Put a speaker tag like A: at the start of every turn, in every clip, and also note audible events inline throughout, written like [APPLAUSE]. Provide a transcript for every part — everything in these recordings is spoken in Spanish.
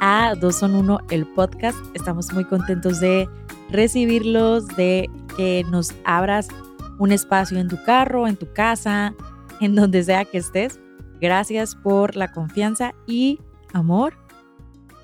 A: a Dos son Uno, el podcast. Estamos muy contentos de recibirlos, de que nos abras un espacio en tu carro, en tu casa, [LAUGHS] en donde sea que estés. Gracias por la confianza y amor.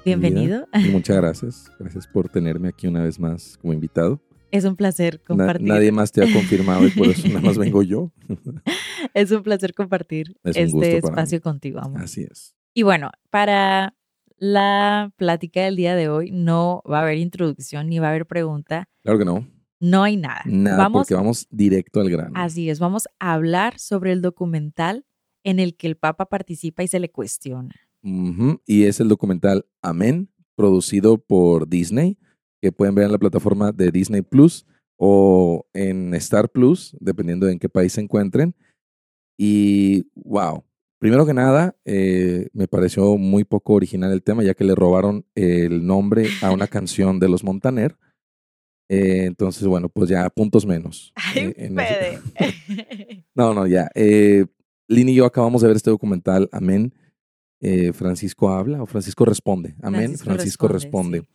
A: Bienvenido.
B: muchas gracias. Gracias por tenerme aquí una vez más como invitado.
A: Es un placer compartir.
B: nadie más te ha confirmado y por eso nada más vengo yo. [LAUGHS]
A: es un placer compartir este espacio contigo, amor.
B: Así es.
A: Y bueno, para la plática del día de hoy no va a haber introducción ni va a haber pregunta.
B: Claro que no.
A: No hay nada.
B: Nada, vamos, porque vamos directo al grano.
A: Así es, vamos a hablar sobre el documental en el que el Papa participa y se le cuestiona.
B: Y es el documental Amén, producido por Disney, que pueden ver en la plataforma de Disney Plus o en Star Plus, dependiendo de en qué país se encuentren. Y wow, Primero que nada, eh, me pareció muy poco original el tema, ya que le robaron el nombre a una [LAUGHS] canción de los Montaner. Eh, entonces, bueno, pues ya puntos menos.
A: Ay, eh, [LAUGHS]
B: no, no, ya. Lini y yo acabamos de ver este documental, Amén. Francisco habla o Francisco responde. Amén. Francisco, responde.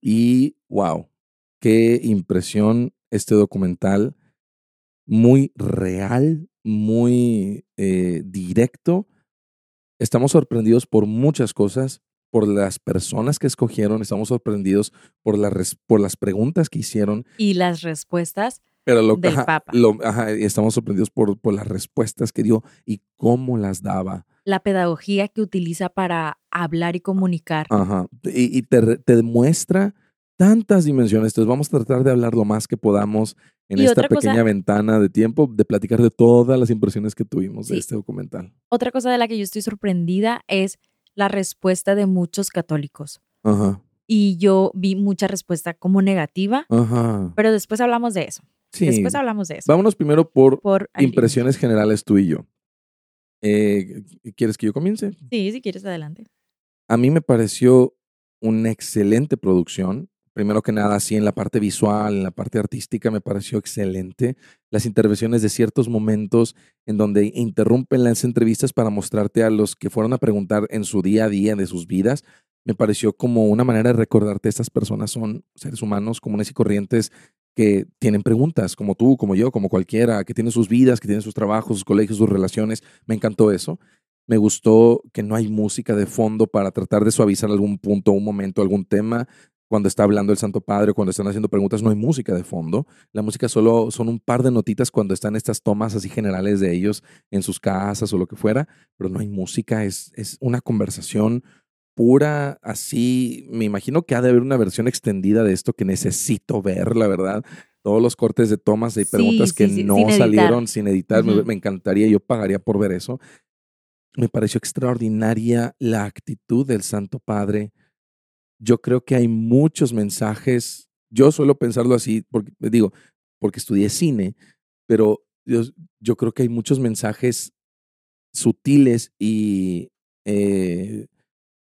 B: Y wow, qué impresión este documental. Muy real, muy eh, directo. Estamos sorprendidos por muchas cosas, por las personas que escogieron, estamos sorprendidos por, por las preguntas que hicieron.
A: Y las respuestas
B: Pero lo,
A: del Papa.
B: estamos sorprendidos por, por las respuestas que dio y cómo las daba.
A: La pedagogía que utiliza para hablar y comunicar.
B: Ajá. Y, te, te demuestra tantas dimensiones. Entonces vamos a tratar de hablar lo más que podamos en esta pequeña ventana de tiempo, de platicar de todas las impresiones que tuvimos de este documental.
A: Otra cosa de la que yo estoy sorprendida es la respuesta de muchos católicos.
B: Ajá.
A: Y yo vi mucha respuesta como negativa,
B: Ajá.
A: pero después hablamos de eso. Sí. Después hablamos de eso.
B: Vámonos primero por, impresiones generales tú y yo. Eh, ¿Quieres que yo comience?
A: Sí, si quieres, adelante.
B: A mí me pareció una excelente producción primero que nada, sí, en la parte visual, en la parte artística, me pareció excelente. Las intervenciones de ciertos momentos en donde interrumpen las entrevistas para mostrarte a los que fueron a preguntar en su día a día de sus vidas, me pareció como una manera de recordarte, estas personas son seres humanos comunes y corrientes que tienen preguntas, como tú, como yo, como cualquiera, que tienen sus vidas, que tienen sus trabajos, sus colegios, sus relaciones. Me encantó eso. Me gustó que no hay música de fondo para tratar de suavizar algún punto, un momento, algún tema cuando está hablando el Santo Padre, cuando están haciendo preguntas, no hay música de fondo. La música solo son un par de notitas cuando están estas tomas así generales de ellos en sus casas o lo que fuera, pero no hay música, es, es una conversación pura, así. Me imagino que ha de haber una versión extendida de esto que necesito ver, la verdad. Todos los cortes de tomas y preguntas que no salieron sin editar, me encantaría, yo pagaría por ver eso. Me pareció extraordinaria la actitud del Santo Padre yo creo que hay muchos mensajes, yo suelo pensarlo así, porque digo, porque estudié cine, pero yo, yo creo que hay muchos mensajes sutiles y eh,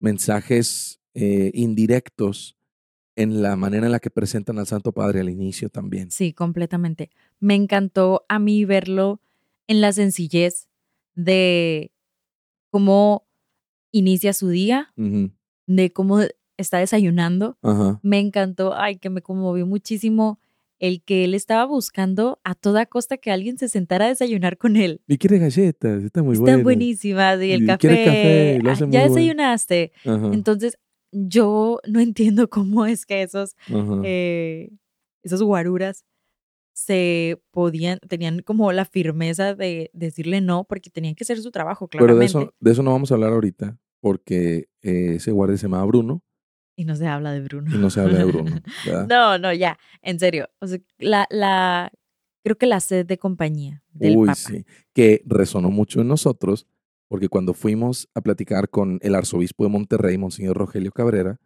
B: mensajes eh, indirectos en la manera en la que presentan al Santo Padre al inicio también.
A: Sí, completamente. Me encantó a mí verlo en la sencillez de cómo inicia su día, de cómo está desayunando.
B: Ajá.
A: Me encantó, ay, que me conmovió muchísimo el que él estaba buscando a toda costa que alguien se sentara a desayunar con él.
B: Y quiere galletas, está muy
A: Están
B: bueno.
A: buenísimas. Y el
B: Y
A: café.
B: quiere café, lo
A: ah,
B: hace muy
A: ya
B: bueno.
A: desayunaste.
B: Ajá,
A: Entonces, yo no entiendo [LAUGHS] cómo es que esos, eh, esos guaruras se podían, tenían como la firmeza de decirle no, porque tenían que hacer su trabajo,
B: Pero de eso, de eso no vamos a hablar ahorita, porque eh, ese guardia se llama Bruno
A: Y no se habla de Bruno.
B: y no se habla de Bruno. [LAUGHS] ¿verdad?
A: no, no, ya, en serio. O sea, la, la, creo que la sed de compañía del
B: Uy,
A: Papa.
B: sí, que resonó mucho en nosotros, porque cuando fuimos a platicar con el arzobispo de Monterrey, Monseñor Rogelio Cabrera,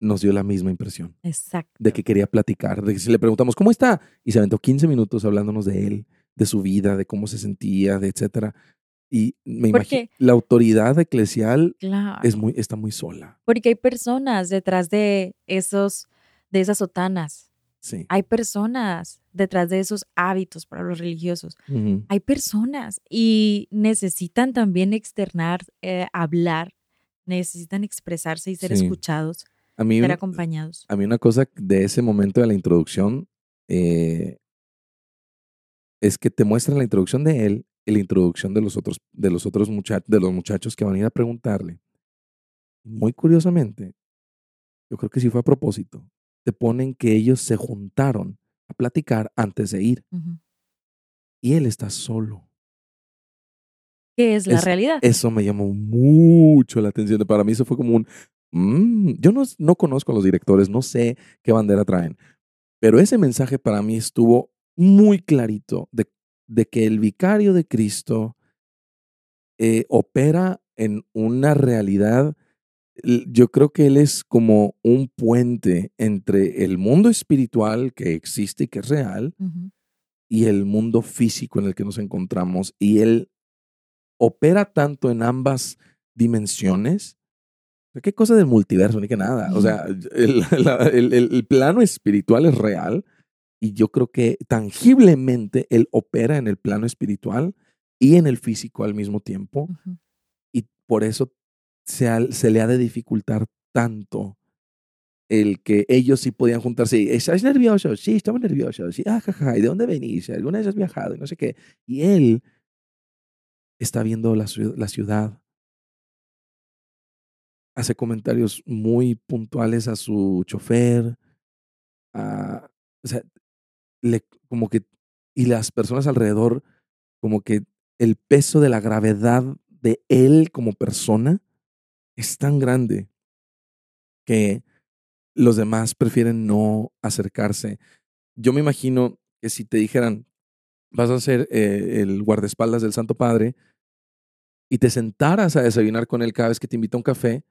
B: nos dio la misma impresión
A: Exacto.
B: de que quería platicar, de que si le preguntamos, ¿cómo está? Y se aventó 15 minutos hablándonos de él, de su vida, de cómo se sentía, de etcétera. Y me imagino,
A: Porque-
B: la autoridad eclesial
A: Claro.
B: es muy, está muy sola.
A: Porque hay personas detrás de esos, de esas sotanas.
B: Sí.
A: Hay personas detrás de esos hábitos para los religiosos. Hay personas y necesitan también externar, eh, hablar, necesitan expresarse y ser
B: Sí.
A: escuchados,
B: A mí,
A: ser acompañados.
B: a mí una cosa de ese momento de la introducción eh, es que te muestran la introducción de él la introducción de los otros, de los otros muchachos, de los muchachos que van a ir a preguntarle. Muy curiosamente, yo creo que sí fue a propósito, te ponen que ellos se juntaron a platicar antes de ir y él está solo.
A: ¿Qué es la
B: Es-
A: realidad?
B: Eso me llamó mucho la atención. Para mí eso fue como un... mm, yo no, no conozco a los directores, no sé qué bandera traen, pero ese mensaje para mí estuvo muy clarito de, de que el vicario de Cristo eh, opera en una realidad. Yo creo que él es como un puente entre el mundo espiritual que existe y que es real y el mundo físico en el que nos encontramos. Y él opera tanto en ambas dimensiones. ¿Qué cosa del multiverso? Ni que nada. O sea, [LAUGHS] el, [LAUGHS] la- el- el- el plano espiritual es real y yo creo que tangiblemente él opera en el plano espiritual y en el físico al mismo tiempo. Y por eso se, ha- se le ha de dificultar tanto el que ellos sí podían juntarse. ¿Estás nervioso? Sí, estamos nerviosos. Sí, ah, jaja, ¿Y de dónde venís? ¿Alguna vez has viajado? Y no sé qué. Y él está viendo la, la ciudad. Hace comentarios muy puntuales a su chofer. a- o sea, como que, y las personas alrededor, como que el peso de la gravedad de él como persona es tan grande que los demás prefieren no acercarse. Yo me imagino que si te dijeran, vas a ser eh, el guardaespaldas del Santo Padre y te sentaras a desayunar con él cada vez que te invita a un café,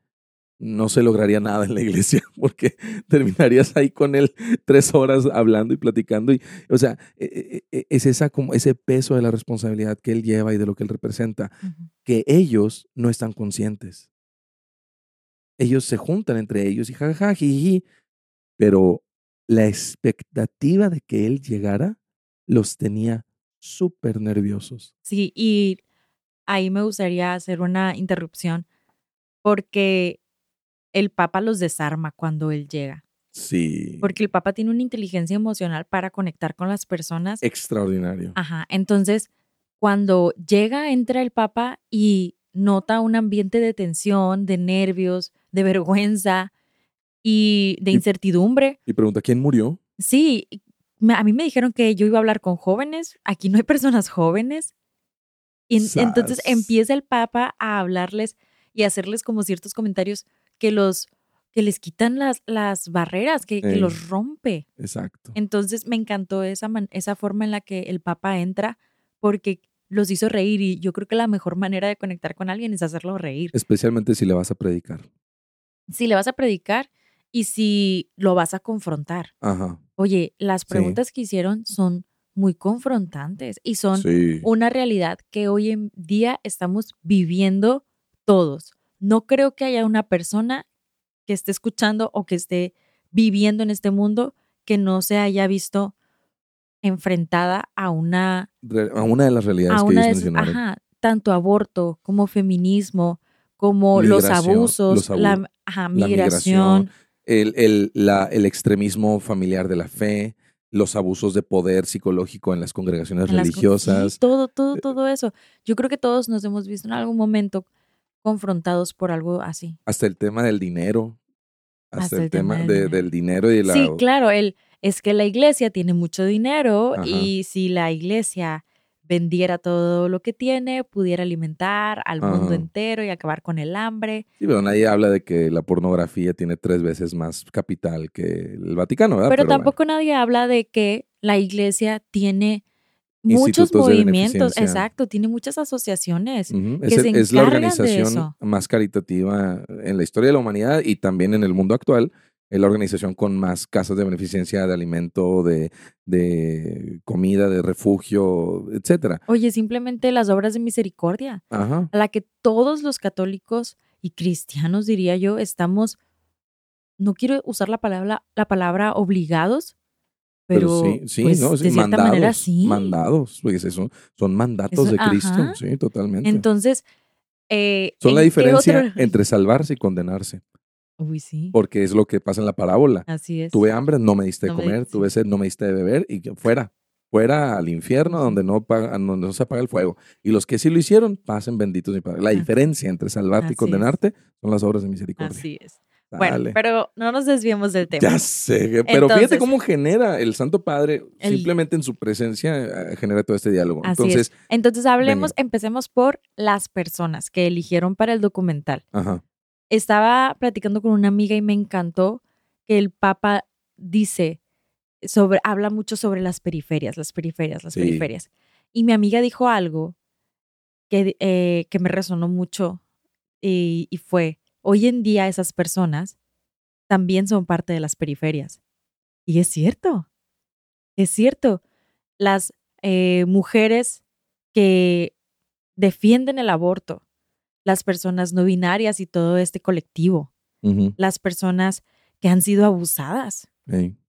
B: no se lograría nada en la iglesia [LAUGHS] porque terminarías ahí con él tres horas hablando y platicando. Y, o sea, e- e- e- es esa, como ese peso de la responsabilidad que él lleva y de lo que él representa que ellos no están conscientes. Ellos se juntan entre ellos y jajaja, jiji, pero la expectativa de que él llegara los tenía súper nerviosos.
A: Sí, y ahí me gustaría hacer una interrupción porque el Papa los desarma cuando él llega.
B: Sí.
A: Porque el Papa tiene una inteligencia emocional para conectar con las personas.
B: Extraordinario.
A: Ajá, entonces cuando llega, entra el Papa y nota un ambiente de tensión, de nervios, de vergüenza y de
B: Y-
A: incertidumbre.
B: Y pregunta, ¿quién murió?
A: Sí, a mí me dijeron que yo iba a hablar con jóvenes. Aquí no hay personas jóvenes. Y en- entonces empieza el Papa a hablarles y a hacerles como ciertos comentarios que los que les quitan las, las barreras, que, los rompe.
B: Exacto.
A: Entonces me encantó esa, man- esa forma en la que el Papa entra porque los hizo reír y yo creo que la mejor manera de conectar con alguien es hacerlo reír.
B: Especialmente si le vas a predicar.
A: Si le vas a predicar y si lo vas a confrontar.
B: Ajá.
A: Oye, las
B: Sí.
A: preguntas que hicieron son muy confrontantes y son
B: Sí.
A: una realidad que hoy en día estamos viviendo todos. No creo que haya una persona que esté escuchando o que esté viviendo en este mundo que no se haya visto enfrentada a una
B: A una de las realidades
A: a
B: que ellos mencionaron.
A: ajá, tanto aborto como feminismo, como los abusos,
B: los abu-
A: la, ajá,
B: la
A: migración,
B: el, el, la- el extremismo familiar de la fe, los abusos de poder psicológico en las congregaciones
A: en las co-
B: religiosas.
A: sí, todo, todo,
B: Eh,
A: todo eso. Yo creo que todos nos hemos visto en algún momento confrontados por algo así.
B: hasta el tema del dinero, hasta,
A: Hasta
B: el,
A: el tema
B: tema,
A: del
B: de-
A: dinero.
B: del dinero y la...
A: Sí, claro, el, es que la iglesia tiene mucho dinero
B: Ajá.
A: y si la iglesia vendiera todo lo que tiene, pudiera alimentar al mundo entero y acabar con el hambre.
B: Sí, pero nadie habla de que la pornografía tiene tres veces más capital que el Vaticano, ¿verdad?
A: Pero,
B: bueno.
A: tampoco nadie habla de que la iglesia tiene muchos
B: de
A: movimientos, exacto, tiene muchas asociaciones.
B: Ujú,
A: que
B: Es,
A: se
B: es la organización más caritativa en la historia de la humanidad y también en el mundo actual. Es la organización con más casas de beneficencia, de alimento, de, de comida, de refugio, etcétera.
A: Oye, simplemente las obras de misericordia,
B: Ajá.
A: a la que todos los católicos y cristianos, diría yo, estamos, no quiero usar la palabra, la palabra obligados, pero,
B: sí, sí,
A: pues,
B: no, sí,
A: de cierta
B: mandados,
A: manera sí.
B: mandados, porque son, son mandatos
A: Eso-
B: de Cristo,
A: ajá.
B: sí, totalmente.
A: Entonces, eh,
B: son la
A: ¿en qué
B: diferencia
A: otro-
B: entre salvarse y condenarse,
A: Uy, sí,
B: porque es lo que pasa en la parábola.
A: así es.
B: Tuve hambre, no me diste de
A: No
B: comer, tuve sed, no me diste de beber, y fuera, fuera al infierno donde no, paga- donde no se apaga el fuego. Y los que sí lo hicieron, pasen benditos mi Padre. La
A: Así-
B: diferencia entre salvarte y
A: es.
B: condenarte son las obras de misericordia.
A: Así es. Bueno,
B: Dale.
A: pero no nos desviemos del tema.
B: Ya sé, pero fíjate cómo genera el Santo Padre,
A: El-
B: simplemente en su presencia eh, genera todo este diálogo.
A: Así
B: Entonces,
A: Entonces hablemos,
B: Venga.
A: empecemos por las personas que eligieron para el documental.
B: ajá,
A: Estaba platicando con una amiga y me encantó que el Papa dice sobre, habla mucho sobre las periferias, las periferias, las
B: Sí.
A: periferias. Y mi amiga dijo algo que, eh, que me resonó mucho y, y fue, hoy en día esas personas también son parte de las periferias. Y es cierto, es cierto. Las eh, mujeres que defienden el aborto, las personas no binarias y todo este colectivo, las personas que han sido abusadas,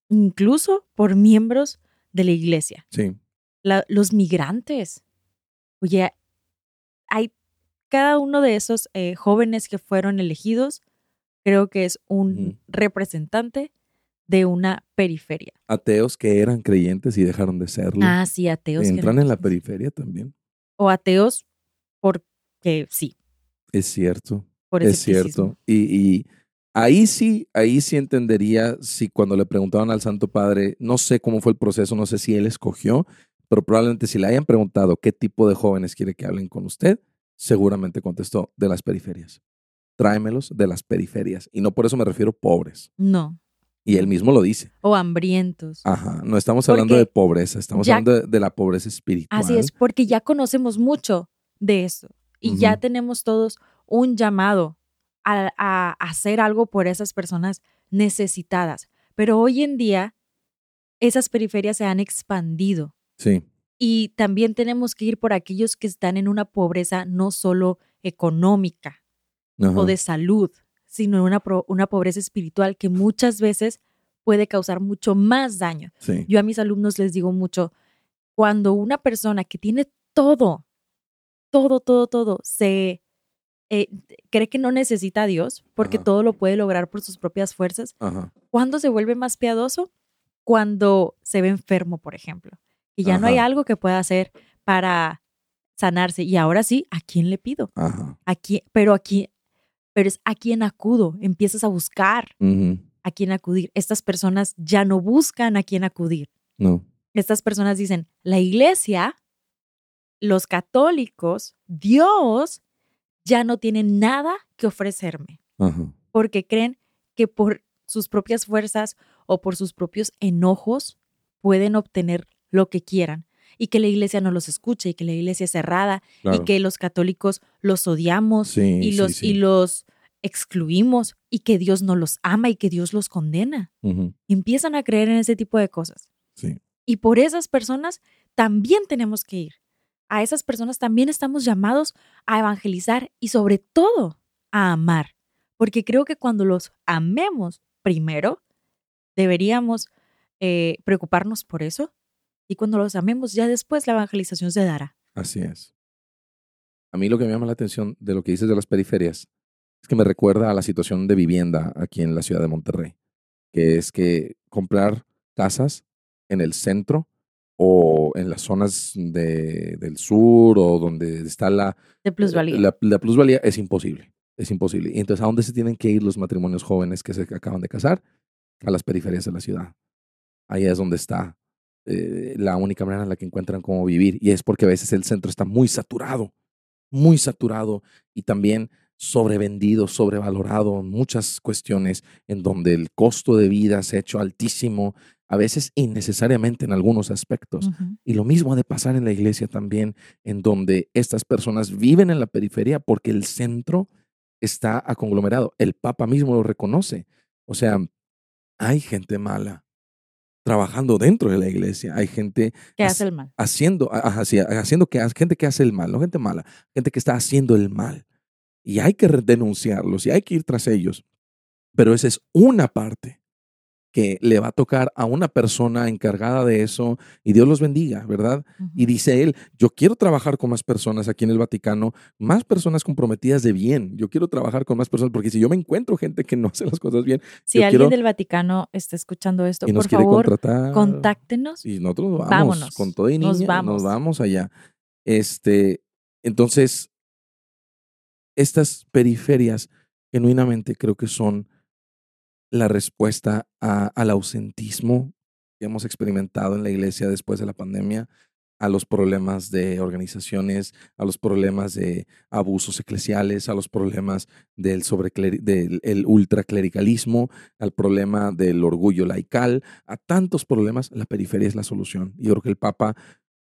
A: incluso por miembros de la iglesia,
B: sí,
A: la- los migrantes. Oye, hay cada uno de esos eh, jóvenes que fueron elegidos, creo que es un representante de una periferia.
B: ateos que eran creyentes y dejaron de serlo.
A: Ah, sí, ateos. que
B: Entran
A: eran
B: en la periferia también.
A: O ateos porque sí,
B: Es cierto.
A: por
B: Es cierto. Y, y ahí sí, ahí sí entendería si cuando le preguntaban al Santo Padre, no sé cómo fue el proceso, no sé si él escogió, pero probablemente si le hayan preguntado qué tipo de jóvenes quiere que hablen con usted, seguramente contestó de las periferias. Tráemelos de las periferias. Y no por eso me refiero pobres.
A: No.
B: Y él mismo lo dice.
A: O hambrientos.
B: Ajá, no estamos hablando
A: Porque
B: de pobreza, estamos
A: ya-
B: hablando de, de la pobreza espiritual.
A: Así es, porque ya conocemos mucho de eso y ya tenemos todos un llamado a, a hacer algo por esas personas necesitadas. Pero hoy en día esas periferias se han expandido
B: Sí,
A: y también tenemos que ir por aquellos que están en una pobreza no solo económica
B: ajá,
A: o de salud, sino una, una pobreza espiritual que muchas veces puede causar mucho más daño.
B: sí,
A: Yo a mis alumnos les digo mucho, cuando una persona que tiene todo, todo, todo, todo, se eh, cree que no necesita a Dios porque
B: Ajá.
A: todo lo puede lograr por sus propias fuerzas,
B: ajá,
A: ¿cuándo se vuelve más piadoso? Cuando se ve enfermo, por ejemplo, y ya no hay algo que pueda hacer para sanarse. Y ahora sí, ¿a quién le pido?
B: ajá.
A: ¿A quién? Pero aquí, pero es a quién acudo. Empiezas a buscar a quién acudir. Estas personas ya no buscan a quién acudir.
B: No,
A: estas personas dicen, la iglesia, los católicos, Dios, ya no tienen nada que ofrecerme,
B: ajá,
A: porque creen que por sus propias fuerzas o por sus propios enojos pueden obtener lo que quieran y que la iglesia no los escuche y que la iglesia es cerrada
B: claro.
A: y que los católicos los odiamos
B: Sí,
A: y los
B: sí.
A: y los excluimos y que Dios no los ama y que Dios los condena. Empiezan a creer en ese tipo de cosas. Y por esas personas también tenemos que ir. A esas personas también estamos llamados a evangelizar y sobre todo a amar. Porque creo que cuando los amemos primero, deberíamos eh, preocuparnos por eso y cuando los amemos, ya después la evangelización se dará.
B: Así es. A mí lo que me llama la atención de lo que dices de las periferias es que me recuerda a la situación de vivienda aquí en la ciudad de Monterrey, que es que comprar casas en el centro o en las zonas de, del sur o donde está la,
A: De plusvalía.
B: la, la plusvalía es imposible. Es imposible. Y entonces, ¿a dónde se tienen que ir los matrimonios jóvenes que se acaban de casar? A las periferias de la ciudad. Ahí es donde está eh, la única manera en la que encuentran cómo vivir. Y es porque a veces el centro está muy saturado, muy saturado y también sobrevendido, sobrevalorado, muchas cuestiones en donde el costo de vida se ha hecho altísimo, a veces innecesariamente en algunos aspectos. Y lo mismo ha de pasar en la iglesia también, en donde estas personas viven en la periferia porque el centro está aconglomerado. El Papa mismo lo reconoce. O sea, hay gente mala trabajando dentro de la iglesia. Hay gente
A: Que hace el mal.
B: haciendo, haciendo que gente que hace el mal, no gente mala, gente que está haciendo el mal. Y hay que denunciarlos y hay que ir tras ellos. Pero esa es una parte que le va a tocar a una persona encargada de eso y Dios los bendiga, ¿verdad? Y dice él, yo quiero trabajar con más personas aquí en el Vaticano, más personas comprometidas de bien. Yo quiero trabajar con más personas porque si yo me encuentro gente que no hace las cosas bien
A: Si alguien
B: quiero-
A: del Vaticano está escuchando esto,
B: y nos
A: por
B: quiere
A: favor,
B: contratar,
A: contáctenos.
B: y nosotros nos vamos
A: Vámonos,
B: con todo y niña,
A: nos
B: nos
A: vamos.
B: vamos. allá. Este, entonces, estas periferias genuinamente creo que son la respuesta al ausentismo que hemos experimentado en la iglesia después de la pandemia, a los problemas de organizaciones, a los problemas de abusos eclesiales, a los problemas del, del el ultraclericalismo, al problema del orgullo laical, a tantos problemas, la periferia es la solución. Y yo creo que el Papa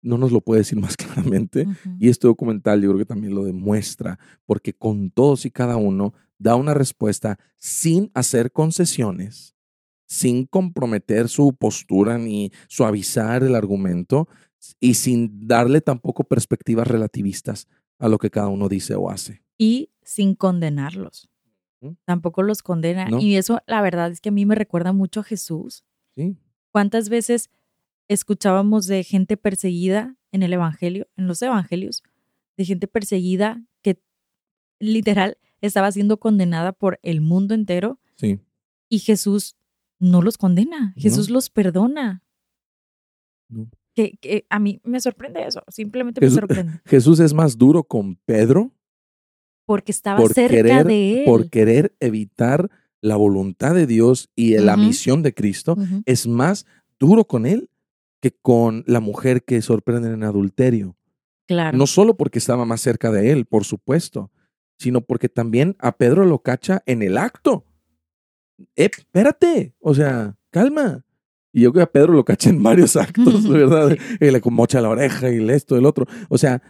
B: no nos lo puede decir más [LAUGHS] claramente. Y este documental yo creo que también lo demuestra, porque con todos y cada uno da una respuesta sin hacer concesiones, sin comprometer su postura ni suavizar el argumento y sin darle tampoco perspectivas relativistas a lo que cada uno dice o hace.
A: y sin condenarlos. Tampoco los condena.
B: No.
A: Y eso, la verdad, es que a mí me recuerda mucho a Jesús.
B: ¿sí?
A: ¿Cuántas veces escuchábamos de gente perseguida en el Evangelio, en los Evangelios, de gente perseguida que literal estaba siendo condenada por el mundo entero
B: Sí.
A: y Jesús no los condena, Jesús los perdona.
B: No.
A: Que, que a mí me sorprende eso, simplemente me sorprende, [LAUGHS]
B: Jesús es más duro con Pedro
A: porque estaba
B: por
A: cerca
B: querer,
A: de él.
B: por querer evitar la voluntad de Dios y la misión de Cristo. Es más duro con él que con la mujer que sorprende en adulterio.
A: Claro.
B: No solo porque estaba más cerca de él, por supuesto, sino porque también a Pedro lo cacha en el acto. Eh, espérate, o sea, calma. Y yo creo que a Pedro lo cacha en varios actos, [LAUGHS] ¿verdad? Y le mocha la oreja y esto, el otro. O sea,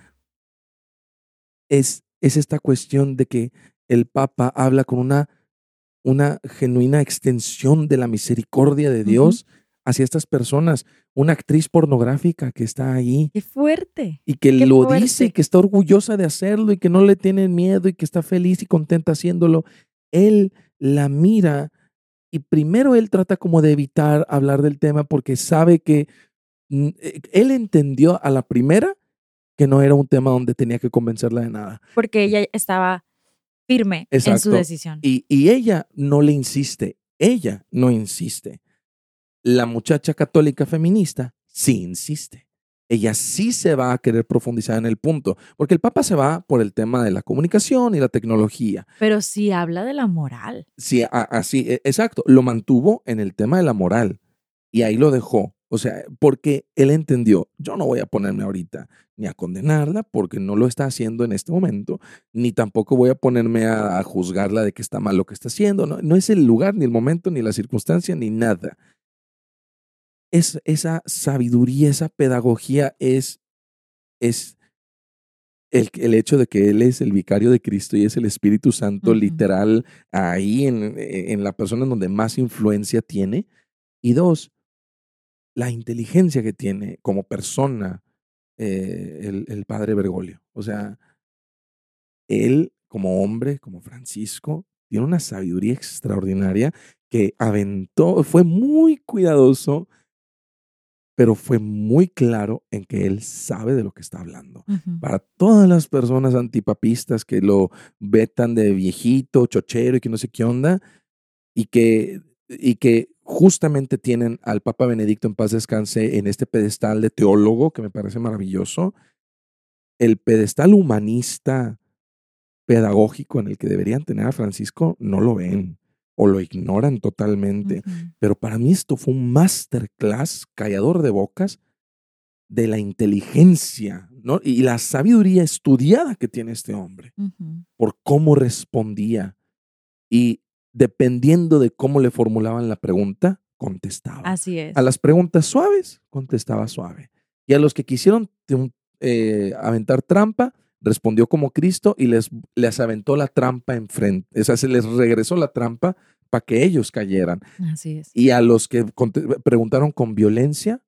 B: es, es esta cuestión de que el Papa habla con una, una genuina extensión de la misericordia de. Dios hacia estas personas. Una actriz pornográfica que está ahí
A: Qué fuerte.
B: y que
A: Qué
B: lo
A: fuerte.
B: dice y que está orgullosa de hacerlo y que no le tiene miedo y que está feliz y contenta haciéndolo. Él la mira y primero él trata como de evitar hablar del tema porque sabe que mm, eh, él entendió a la primera que no era un tema donde tenía que convencerla de nada.
A: Porque ella estaba firme en su
B: Exacto.
A: decisión.
B: Y, y ella no le insiste, ella no insiste. La muchacha católica feminista sí insiste. Ella sí se va a querer profundizar en el punto, porque el Papa se va por el tema de la comunicación y la tecnología.
A: Pero sí habla de la moral.
B: Sí, así, e- exacto, lo mantuvo en el tema de la moral y ahí lo dejó. O sea, porque él entendió, yo no voy a ponerme ahorita ni a condenarla porque no lo está haciendo en este momento, ni tampoco voy a ponerme a, a juzgarla de que está mal lo que está haciendo. No, no es el lugar, ni el momento, ni la circunstancia, ni nada. Es, esa sabiduría, esa pedagogía es, es el, el hecho de que Él es el vicario de Cristo y es el Espíritu Santo literal ahí en, en la persona donde más influencia tiene. Y dos, la inteligencia que tiene como persona eh, el, el padre Bergoglio. O sea, él como hombre, como Francisco, tiene una sabiduría extraordinaria que aventó, fue muy cuidadoso, pero fue muy claro en que él sabe de lo que está hablando. Para todas las personas antipapistas que lo vetan de viejito, chochero y que no sé qué onda, y que, y que justamente tienen al Papa Benedicto en paz descanse en este pedestal de teólogo que me parece maravilloso, el pedestal humanista pedagógico en el que deberían tener a Francisco no lo ven o lo ignoran totalmente. Pero para mí esto fue un masterclass callador de bocas de la inteligencia ¿no? y la sabiduría estudiada que tiene este hombre por cómo respondía y dependiendo de cómo le formulaban la pregunta, contestaba.
A: Así es.
B: A las preguntas suaves, contestaba suave. Y a los que quisieron eh, aventar trampa, respondió como Cristo y les, les aventó la trampa enfrente. O sea, se les regresó la trampa para que ellos cayeran.
A: Así es.
B: Y a los que preguntaron con violencia,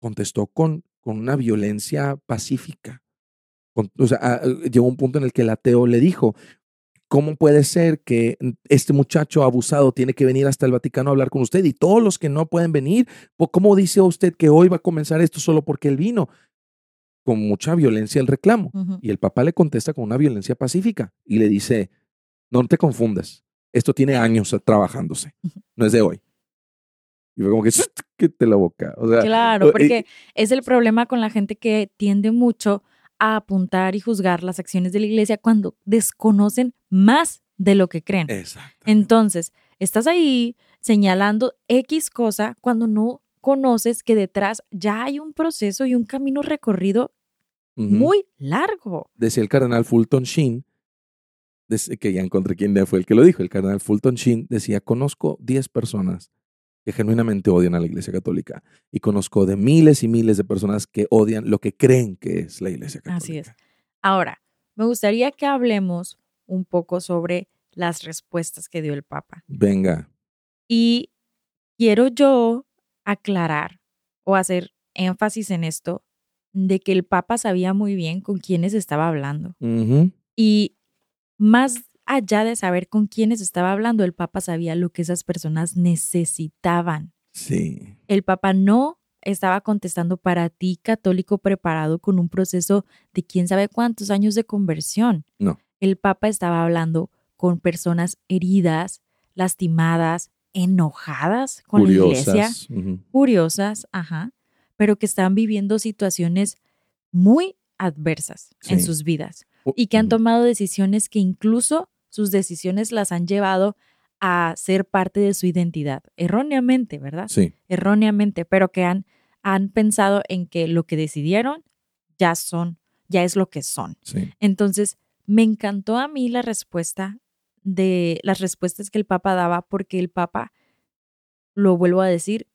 B: contestó con, con una violencia pacífica. Con- o sea, a- llegó un punto en el que el ateo le dijo, ¿cómo puede ser que este muchacho abusado tiene que venir hasta el Vaticano a hablar con usted y todos los que no pueden venir? ¿po- ¿Cómo dice usted que hoy va a comenzar esto solo porque él vino? Con mucha violencia el reclamo. Y el papá le contesta con una violencia pacífica y le dice, no te confundas, esto tiene años trabajándose, no es de hoy. Y fue como que, que te la boca. O sea,
A: Claro,
B: y-
A: porque es el problema con la gente que tiende mucho a apuntar y juzgar las acciones de la iglesia cuando desconocen más de lo que creen.
B: Exacto.
A: Entonces, estás ahí señalando X cosa cuando no conoces que detrás ya hay un proceso y un camino recorrido Muy largo.
B: Decía el cardenal Fulton Sheen, que ya encontré quién fue el que lo dijo, el cardenal Fulton Sheen decía, conozco 10 personas que genuinamente odian a la Iglesia Católica y conozco de miles y miles de personas que odian lo que creen que es la Iglesia Católica.
A: Así es. Ahora, me gustaría que hablemos un poco sobre las respuestas que dio el Papa.
B: Venga.
A: Y quiero yo aclarar o hacer énfasis en esto de que el Papa sabía muy bien con quiénes estaba hablando. Y más allá de saber con quiénes estaba hablando, el Papa sabía lo que esas personas necesitaban.
B: Sí.
A: El Papa no estaba contestando para ti, católico preparado con un proceso de quién sabe cuántos años de conversión.
B: No.
A: El Papa estaba hablando con personas heridas, lastimadas, enojadas con la iglesia,
B: Curiosas. Ujú.
A: curiosas, ajá, pero que están viviendo situaciones muy adversas en sus vidas y que han tomado decisiones que incluso sus decisiones las han llevado a ser parte de su identidad, erróneamente, ¿verdad?
B: Sí.
A: Erróneamente, pero que han, han pensado en que lo que decidieron ya son, ya es lo que son.
B: Sí.
A: Entonces, me encantó a mí la respuesta de las respuestas que el Papa daba, porque el Papa, lo vuelvo a decir,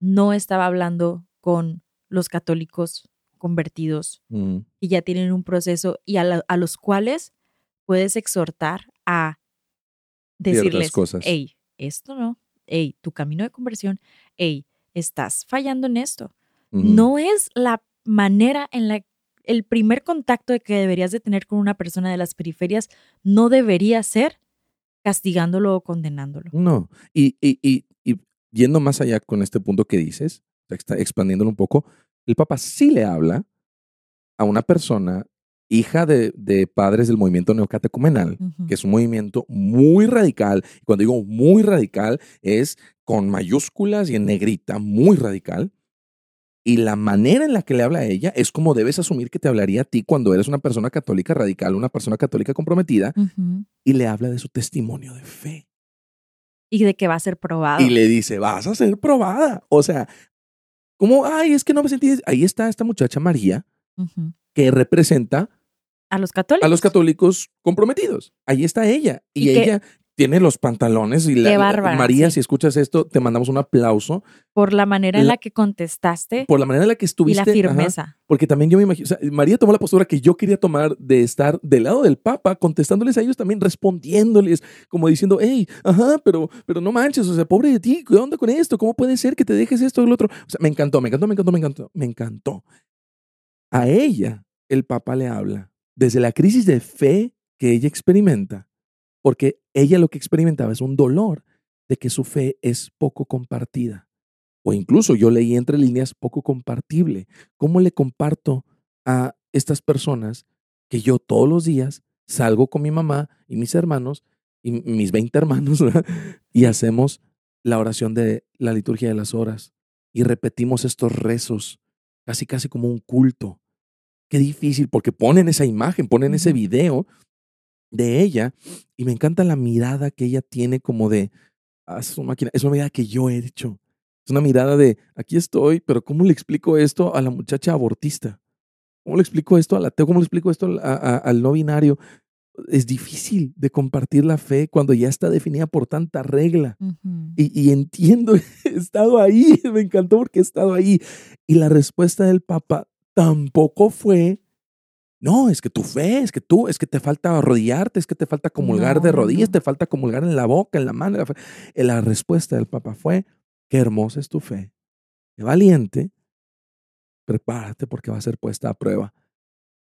A: no estaba hablando con los católicos convertidos
B: Mm.
A: que ya tienen un proceso y a, la- a los cuales puedes exhortar a decirles,
B: cosas.
A: hey, esto no, hey, tu camino de conversión, hey, estás fallando en esto. No es la manera en la el primer contacto que deberías de tener con una persona de las periferias no debería ser castigándolo o condenándolo.
B: No. Y, y, y, y yendo más allá con este punto que dices, expandiéndolo un poco, el Papa sí le habla a una persona hija de, de padres del movimiento neocatecumenal, que es un movimiento muy radical. Cuando digo muy radical, es con mayúsculas y en negrita, muy radical. Y la manera en la que le habla a ella es como debes asumir que te hablaría a ti cuando eres una persona católica radical, una persona católica comprometida, y le habla de su testimonio de fe.
A: Y de que va a ser probado.
B: Y le dice, vas a ser probada. O sea, como, ay, es que no me sentí. Ahí está esta muchacha María, que representa
A: A los católicos.
B: a los católicos comprometidos. Ahí está ella. Y, ella tiene los pantalones. Y la,
A: Qué
B: la-
A: bárbara,
B: María,
A: sí.
B: si escuchas esto, te mandamos un aplauso
A: Por la manera en
B: La-
A: la que contestaste
B: por la manera en la que
A: y
B: estuviste.
A: la
B: ajá,
A: firmeza.
B: porque también yo me imagino, o sea, María tomó la postura que yo quería tomar de estar del lado del Papa, contestándoles a ellos también, respondiéndoles, como diciendo, hey, ajá, pero, pero no manches, o sea, pobre de ti, ¿qué onda con esto? ¿Cómo puede ser que te dejes esto o lo otro? O sea, me encantó, me encantó, me encantó, me encantó, me encantó. A ella el Papa le habla desde la crisis de fe que ella experimenta, porque ella lo que experimentaba es un dolor de que su fe es poco compartida. O incluso yo leí entre líneas poco compartible. ¿Cómo le comparto a estas personas que yo todos los días salgo con mi mamá y mis hermanos y mis 20 hermanos y hacemos la oración de la liturgia de las horas y repetimos estos rezos, casi casi como un culto. Qué difícil, porque ponen esa imagen, ponen ese video de ella y me encanta la mirada que ella tiene como de, ah, es una máquina, es una mirada que yo he hecho. Es una mirada de, aquí estoy, pero ¿cómo le explico esto a la muchacha abortista? ¿Cómo le explico esto al ateo? ¿Cómo le explico esto al no binario? Es difícil de compartir la fe cuando ya está definida por tanta regla. y, y, entiendo, [LAUGHS] he estado ahí, me encantó porque he estado ahí. Y la respuesta del Papa tampoco fue, no, es que tu fe, es que tú, es que te falta arrodillarte, es que te falta comulgar de rodillas, te falta comulgar en la boca, en la mano. La, la respuesta del Papa fue, qué hermosa es tu fe, qué valiente, prepárate porque va a ser puesta a prueba.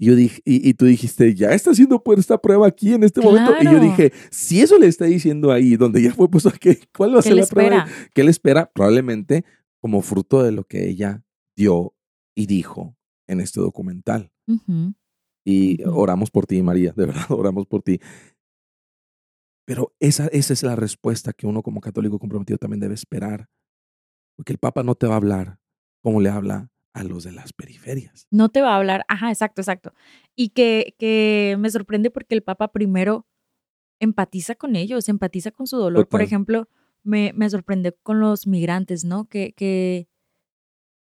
B: Y, yo dije, y, tú dijiste, ya está siendo puesta a prueba aquí en este momento. Y yo dije, si eso le está diciendo ahí, donde ya fue puesto, ¿qué, [LAUGHS] ¿cuál va a ser la prueba? ¿Qué le espera? Probablemente como fruto de lo que ella dio y dijo en este documental. Y oramos por ti, María, de verdad, [LAUGHS] oramos por ti. Pero esa, esa es la respuesta que uno como católico comprometido también debe esperar. Porque el Papa no te va a hablar como le habla a los de las periferias.
A: No te va a hablar, ajá, exacto, exacto. Y que, que me sorprende porque el Papa primero empatiza con ellos, empatiza con su dolor. Por ejemplo, me, me sorprende con los migrantes, ¿no? Que, que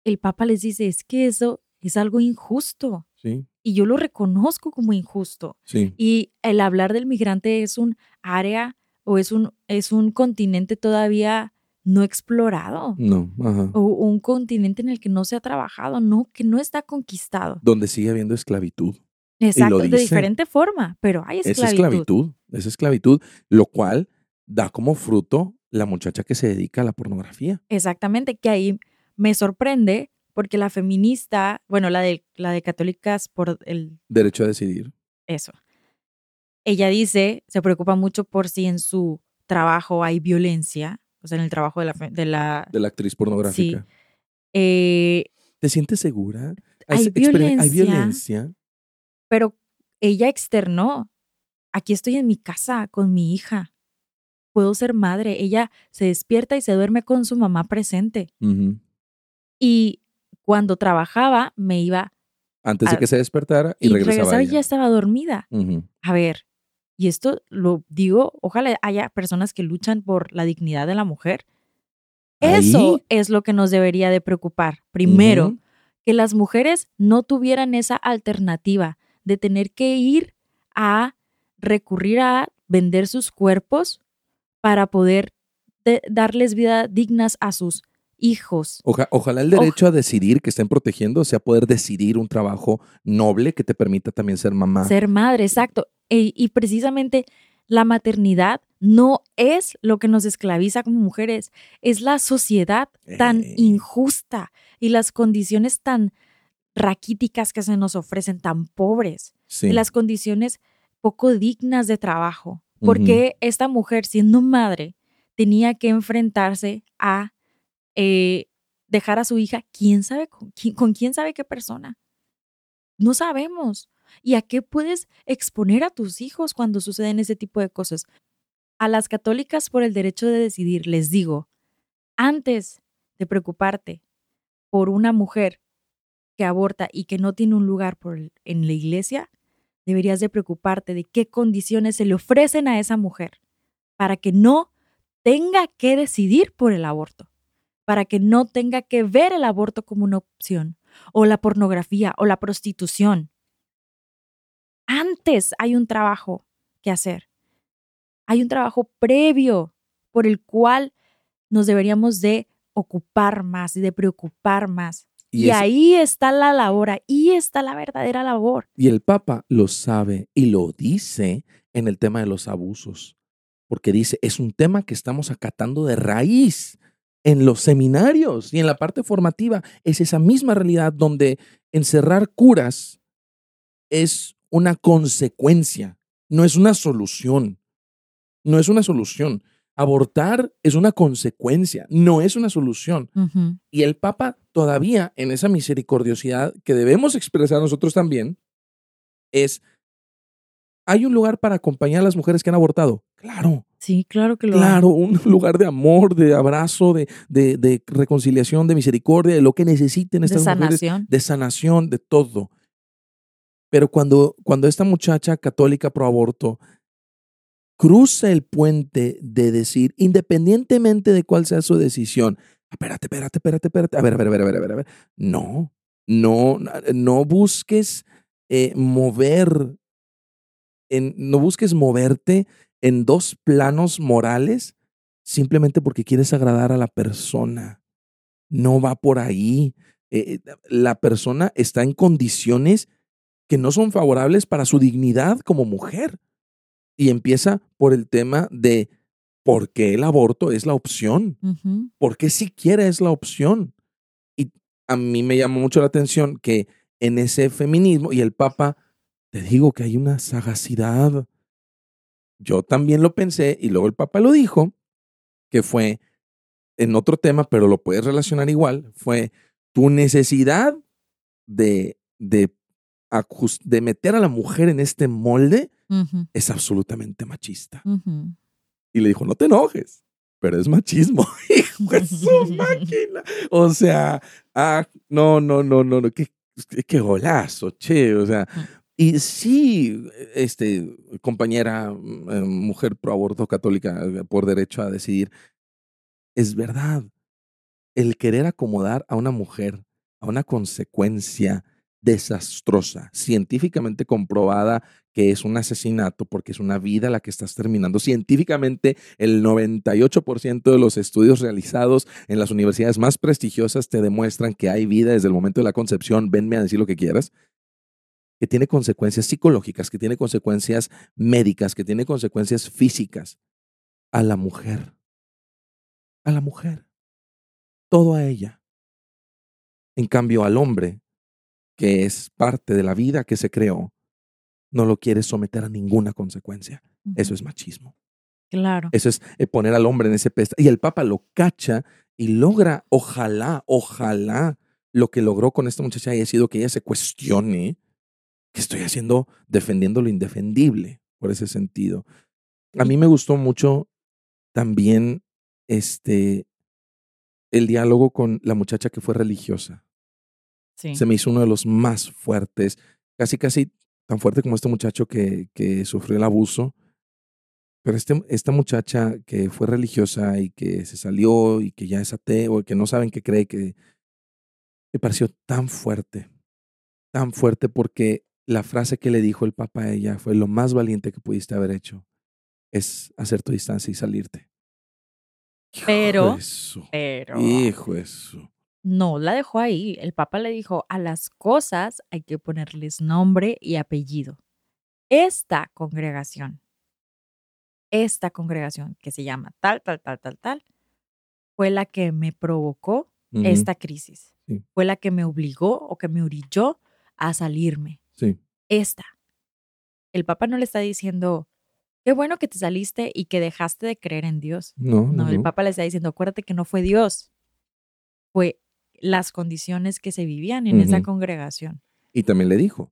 A: el Papa les dice, es que eso es algo injusto.
B: Sí.
A: Y yo lo reconozco como injusto.
B: Sí.
A: Y el hablar del migrante es un área o es un, es un continente todavía no explorado.
B: No, ajá.
A: O un continente en el que no se ha trabajado, no, que no está conquistado.
B: Donde sigue habiendo esclavitud.
A: Exacto, de diferente forma, pero hay esclavitud.
B: Es esclavitud, es esclavitud, lo cual da como fruto la muchacha que se dedica a la pornografía.
A: Exactamente, que ahí me sorprende porque la feminista, bueno, la de, la de católicas por el...
B: Derecho a decidir.
A: Eso. Ella dice, se preocupa mucho por si en su trabajo hay violencia, o sea, en el trabajo de la... De la,
B: de la actriz pornográfica.
A: Sí. Eh,
B: ¿Te sientes segura?
A: Hay violencia,
B: hay violencia.
A: Pero ella externó, aquí estoy en mi casa con mi hija. Puedo ser madre. Ella se despierta y se duerme con su mamá presente. Y cuando trabajaba, me iba.
B: Antes de que se despertara y, regresaba.
A: y ya estaba dormida. A ver, y esto lo digo, ojalá haya personas que luchan por la dignidad de la mujer. Eso es lo que nos debería de preocupar. Primero, que las mujeres no tuvieran esa alternativa de tener que ir a recurrir a vender sus cuerpos para poder darles vida dignas a sus hijos.
B: ojalá el derecho a decidir que estén protegiendo sea poder decidir un trabajo noble que te permita también ser mamá.
A: Ser madre, exacto. E, y precisamente la maternidad no es lo que nos esclaviza como mujeres, es la sociedad tan injusta y las condiciones tan raquíticas que se nos ofrecen, tan pobres, y las condiciones poco dignas de trabajo. Porque esta mujer, siendo madre, tenía que enfrentarse a eh, dejar a su hija, quién sabe con quién, sabe qué persona. No sabemos. ¿Y a qué puedes exponer a tus hijos cuando suceden ese tipo de cosas? A las católicas por el derecho de decidir, les digo, antes de preocuparte por una mujer que aborta y que no tiene un lugar en la iglesia, deberías de preocuparte de qué condiciones se le ofrecen a esa mujer para que no tenga que decidir por el aborto para que no tenga que ver el aborto como una opción, o la pornografía, o la prostitución. Antes hay un trabajo que hacer. Hay un trabajo previo por el cual nos deberíamos de ocupar más y de preocupar más. Y, ahí está la labor, ahí está la verdadera labor.
B: Y el Papa lo sabe y lo dice en el tema de los abusos, porque dice, es un tema que estamos acatando de raíz en los seminarios y en la parte formativa es esa misma realidad donde encerrar curas es una consecuencia, no es una solución. No es una solución. Abortar es una consecuencia, no es una solución. Y el Papa todavía en esa misericordiosidad que debemos expresar nosotros también es, ¿hay un lugar para acompañar a las mujeres que han abortado? Claro,
A: Sí, claro que lo hay.
B: claro, un [LAUGHS] lugar de amor, de abrazo, de, de, de reconciliación, de misericordia, de lo que necesiten
A: De
B: estas mujeres,
A: sanación.
B: de sanación, de todo. Pero cuando, cuando esta muchacha católica pro aborto cruza el puente de decir, independientemente de cuál sea su decisión, espérate, espérate, espérate, espérate, a ver, a ver, a ver, a ver, a ver, a ver. No, no, no busques eh, mover, en, no busques moverte en dos planos morales simplemente porque quieres agradar a la persona. No va por ahí. Eh, la persona está en condiciones que no son favorables para su dignidad como mujer. Y empieza por el tema de por qué el aborto es la opción,
A: Ujú.
B: por qué siquiera es la opción. Y a mí me llamó mucho la atención que en ese feminismo, y el Papa, te digo que hay una sagacidad. Yo también lo pensé, y luego el Papa lo dijo, que fue en otro tema, pero lo puedes relacionar igual, fue tu necesidad de, de, de meter a la mujer en este molde es absolutamente machista. Y le dijo, no te enojes, pero es machismo. [LAUGHS] Hijo de su máquina. O sea, ah, no, no, no, no, no, qué, qué golazo, che. O sea, y sí, este, compañera, eh, mujer pro aborto católica eh, por derecho a decidir, es verdad. El querer acomodar a una mujer a una consecuencia desastrosa, científicamente comprobada que es un asesinato porque es una vida la que estás terminando. Científicamente, el 98% de los estudios realizados en las universidades más prestigiosas te demuestran que hay vida desde el momento de la concepción, venme a decir lo que quieras, que tiene consecuencias psicológicas, que tiene consecuencias médicas, que tiene consecuencias físicas a la mujer. A la mujer. Todo a ella. En cambio, al hombre, que es parte de la vida que se creó, no lo quiere someter a ninguna consecuencia. Eso es machismo.
A: Claro.
B: Eso es eh, poner al hombre en ese pedestal. Y el Papa lo cacha y logra, ojalá, ojalá, lo que logró con esta muchacha haya sido que ella se cuestione que estoy haciendo, defendiendo lo indefendible, por ese sentido. A mí me gustó mucho también este, el diálogo con la muchacha que fue religiosa.
A: Sí.
B: Se me hizo uno de los más fuertes, casi, casi tan fuerte como este muchacho que, que sufrió el abuso. Pero este, esta muchacha que fue religiosa y que se salió y que ya es ateo que no saben qué cree, que me pareció tan fuerte, tan fuerte porque la frase que le dijo el Papa a ella fue lo más valiente que pudiste haber hecho, es hacer tu distancia y salirte. Hijo
A: Pero- Pero
B: Hijo de su-
A: no la dejó ahí. El Papa le dijo, a las cosas hay que ponerles nombre y apellido. Esta congregación, esta congregación que se llama tal, tal, tal, tal, tal, fue la que me provocó esta crisis.
B: Sí.
A: Fue la que me obligó o que me orilló a salirme.
B: Sí,
A: Esta. El Papa no le está diciendo, qué bueno que te saliste y que dejaste de creer en Dios.
B: no, no,
A: No, el. Papa le está diciendo, acuérdate que no fue Dios, fue las condiciones que se vivían en esa congregación.
B: Y también le dijo,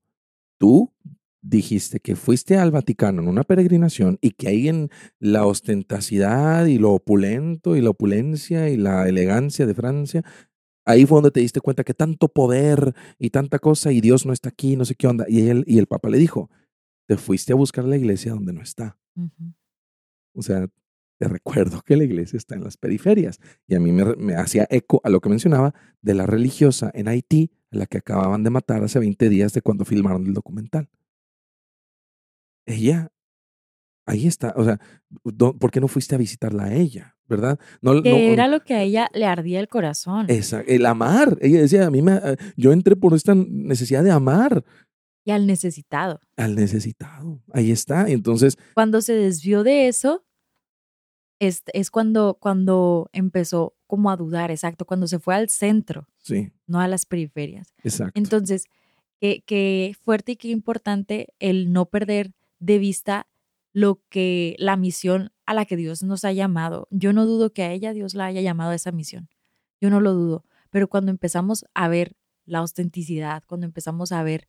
B: tú dijiste que fuiste al Vaticano en una peregrinación y que ahí en la ostentacidad y lo opulento y la opulencia y la elegancia de Francia, ahí fue donde te diste cuenta que tanto poder y tanta cosa y Dios no está aquí, no sé qué onda. Y, él, y el Papa le dijo, te fuiste a buscar la iglesia donde no está. O sea, te recuerdo que la iglesia está en las periferias. Y a mí me, me hacía eco a lo que mencionaba de la religiosa en Haití, a la que acababan de matar hace 20 días de cuando filmaron el documental. Ella, ahí está. O sea, ¿por qué no fuiste a visitarla a ella? ¿Verdad? No,
A: Que
B: no-
A: era lo que a ella le ardía el corazón.
B: esa- el amar. Ella decía, a mí me, eh, yo entré por esta necesidad de amar
A: Y al necesitado.
B: al necesitado. Ahí está. Entonces,
A: Cuando se desvió de eso, es, es cuando, cuando empezó como a dudar, exacto, cuando se fue al centro,
B: sí,
A: no a las periferias.
B: exacto.
A: Entonces, qué, qué fuerte y qué importante el no perder de vista lo que la misión a la que Dios nos ha llamado. Yo no dudo que a ella Dios la haya llamado a esa misión. Yo no lo dudo. Pero cuando empezamos a ver la autenticidad, cuando empezamos a ver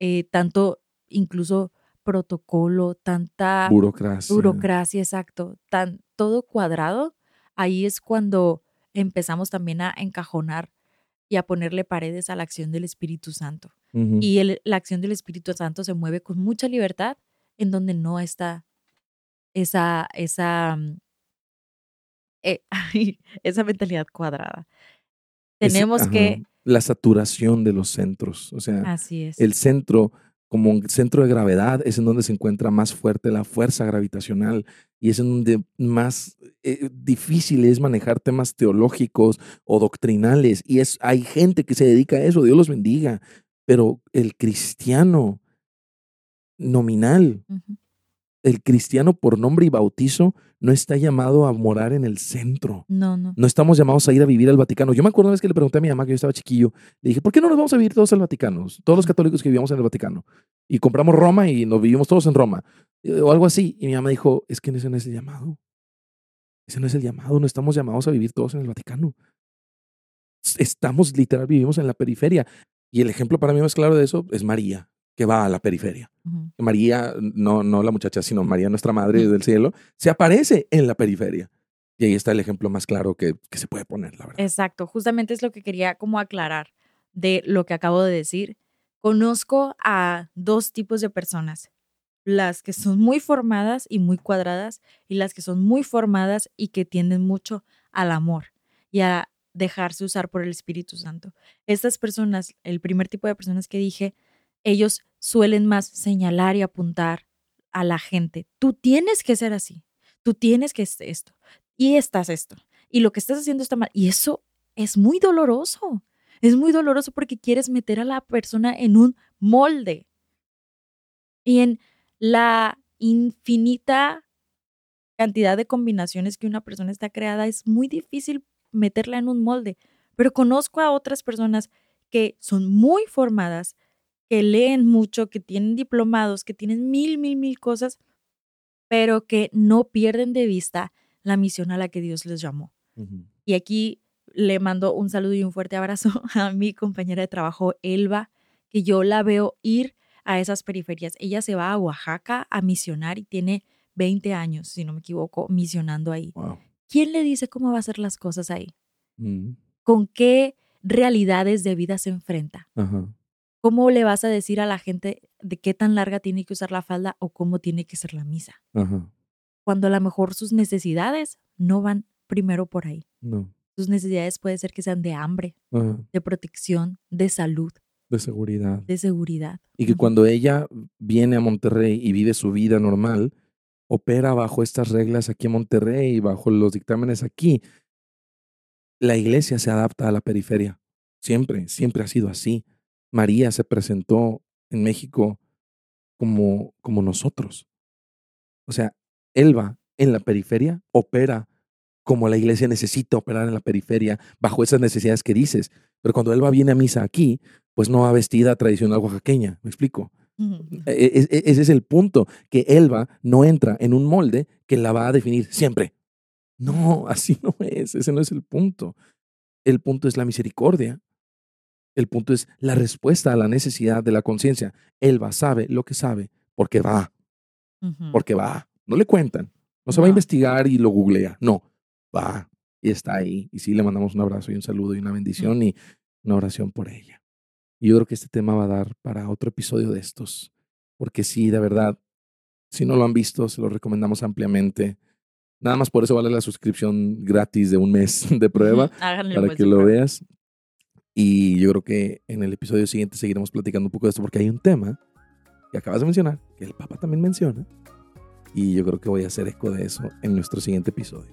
A: eh, tanto incluso protocolo, tanta
B: burocracia.
A: burocracia, exacto, tan todo cuadrado, ahí es cuando empezamos también a encajonar y a ponerle paredes a la acción del Espíritu Santo. Y la acción del Espíritu Santo se mueve con mucha libertad en donde no está esa, esa, mm, eh, [LAUGHS] esa mentalidad cuadrada. Tenemos que...
B: La saturación de los centros. O sea,
A: Así es.
B: el centro como un centro de gravedad es en donde se encuentra más fuerte la fuerza gravitacional y es en donde más eh, difícil es manejar temas teológicos o doctrinales. Y es, hay gente que se dedica a eso, Dios los bendiga, pero el cristiano nominal, el cristiano por nombre y bautizo no está llamado a morar en el centro.
A: No, no.
B: No estamos llamados a ir a vivir al Vaticano. Yo me acuerdo una vez que le pregunté a mi mamá que yo estaba chiquillo, le dije, ¿por qué no nos vamos a vivir todos al Vaticano? Todos los católicos que vivíamos en el Vaticano. Y compramos Roma y nos vivimos todos en Roma. O algo así. Y mi mamá dijo, es que ese no es el llamado. Ese no es el llamado. No estamos llamados a vivir todos en el Vaticano. Estamos literal, vivimos en la periferia. Y el ejemplo para mí más claro de eso es María que va a la periferia. María, no, no la muchacha, sino María, nuestra Madre del Cielo, se aparece en la periferia. Y ahí está el ejemplo más claro que, que, se puede poner, la verdad.
A: Exacto, justamente es lo que quería como aclarar de lo que acabo de decir. Conozco a dos tipos de personas, las que son muy formadas y muy cuadradas y las que son muy formadas y que tienden mucho al amor y a dejarse usar por el Espíritu Santo. Estas personas, el primer tipo de personas que dije, ellos suelen más señalar y apuntar a la gente. Tú tienes que ser así, tú tienes que ser esto, y estás esto, y lo que estás haciendo está mal. Y eso es muy doloroso, es muy doloroso porque quieres meter a la persona en un molde. Y en la infinita cantidad de combinaciones que una persona está creada, es muy difícil meterla en un molde. Pero conozco a otras personas que son muy formadas, que leen mucho, que tienen diplomados, que tienen mil, mil, mil cosas, pero que no pierden de vista la misión a la que Dios les llamó. Y aquí le mando un saludo y un fuerte abrazo [LAUGHS] a mi compañera de trabajo, Elba, que yo la veo ir a esas periferias. Ella se va a Oaxaca a misionar y tiene 20 años, si no me equivoco, misionando ahí. ¿Quién le dice cómo va a hacer las cosas ahí? ¿Con qué realidades de vida se enfrenta? ¿Cómo le vas a decir a la gente de qué tan larga tiene que usar la falda o cómo tiene que ser la misa? Cuando a lo mejor sus necesidades no van primero por ahí.
B: No.
A: Sus necesidades puede ser que sean de hambre, de protección, de salud.
B: De seguridad.
A: De seguridad.
B: Y que cuando ella viene a Monterrey y vive su vida normal, opera bajo estas reglas aquí en Monterrey, bajo los dictámenes aquí, la iglesia se adapta a la periferia. Siempre, siempre ha sido así. María se presentó en México como, como nosotros. O sea, Elba en la periferia opera como la iglesia necesita operar en la periferia bajo esas necesidades que dices. Pero cuando Elba viene a misa aquí, pues no va vestida tradicional oaxaqueña, ¿me explico? E, e, e, ese es el punto, que Elba no entra en un molde que la va a definir siempre. No, así [LAUGHS] no es, ese no es el punto. El punto es la misericordia el punto es la respuesta a la necesidad de la conciencia. Él va, sabe lo que sabe, porque va. Porque va. No le cuentan. No se va a investigar y lo googlea. No, va. Y está ahí. Y sí, le mandamos un abrazo y un saludo y una bendición y una oración por ella. Y yo creo que este tema va a dar para otro episodio de estos. Porque sí, de verdad, si no lo han visto, se lo recomendamos ampliamente. Nada más por eso vale la suscripción gratis de un mes [LAUGHS] de prueba [LAUGHS] para que lo veas. Y yo creo que en el episodio siguiente seguiremos platicando un poco de esto porque hay un tema que acabas de mencionar, que el Papa también menciona. Y yo creo que voy a hacer eco de eso en nuestro siguiente episodio.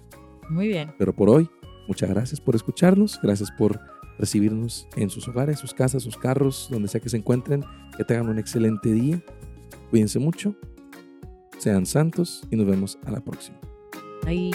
A: Muy bien.
B: Pero por hoy, muchas gracias por escucharnos, gracias por recibirnos en sus hogares, sus casas, sus carros, donde sea que se encuentren. Que tengan un excelente día. Cuídense mucho, sean santos y nos vemos a la próxima.
A: Bye.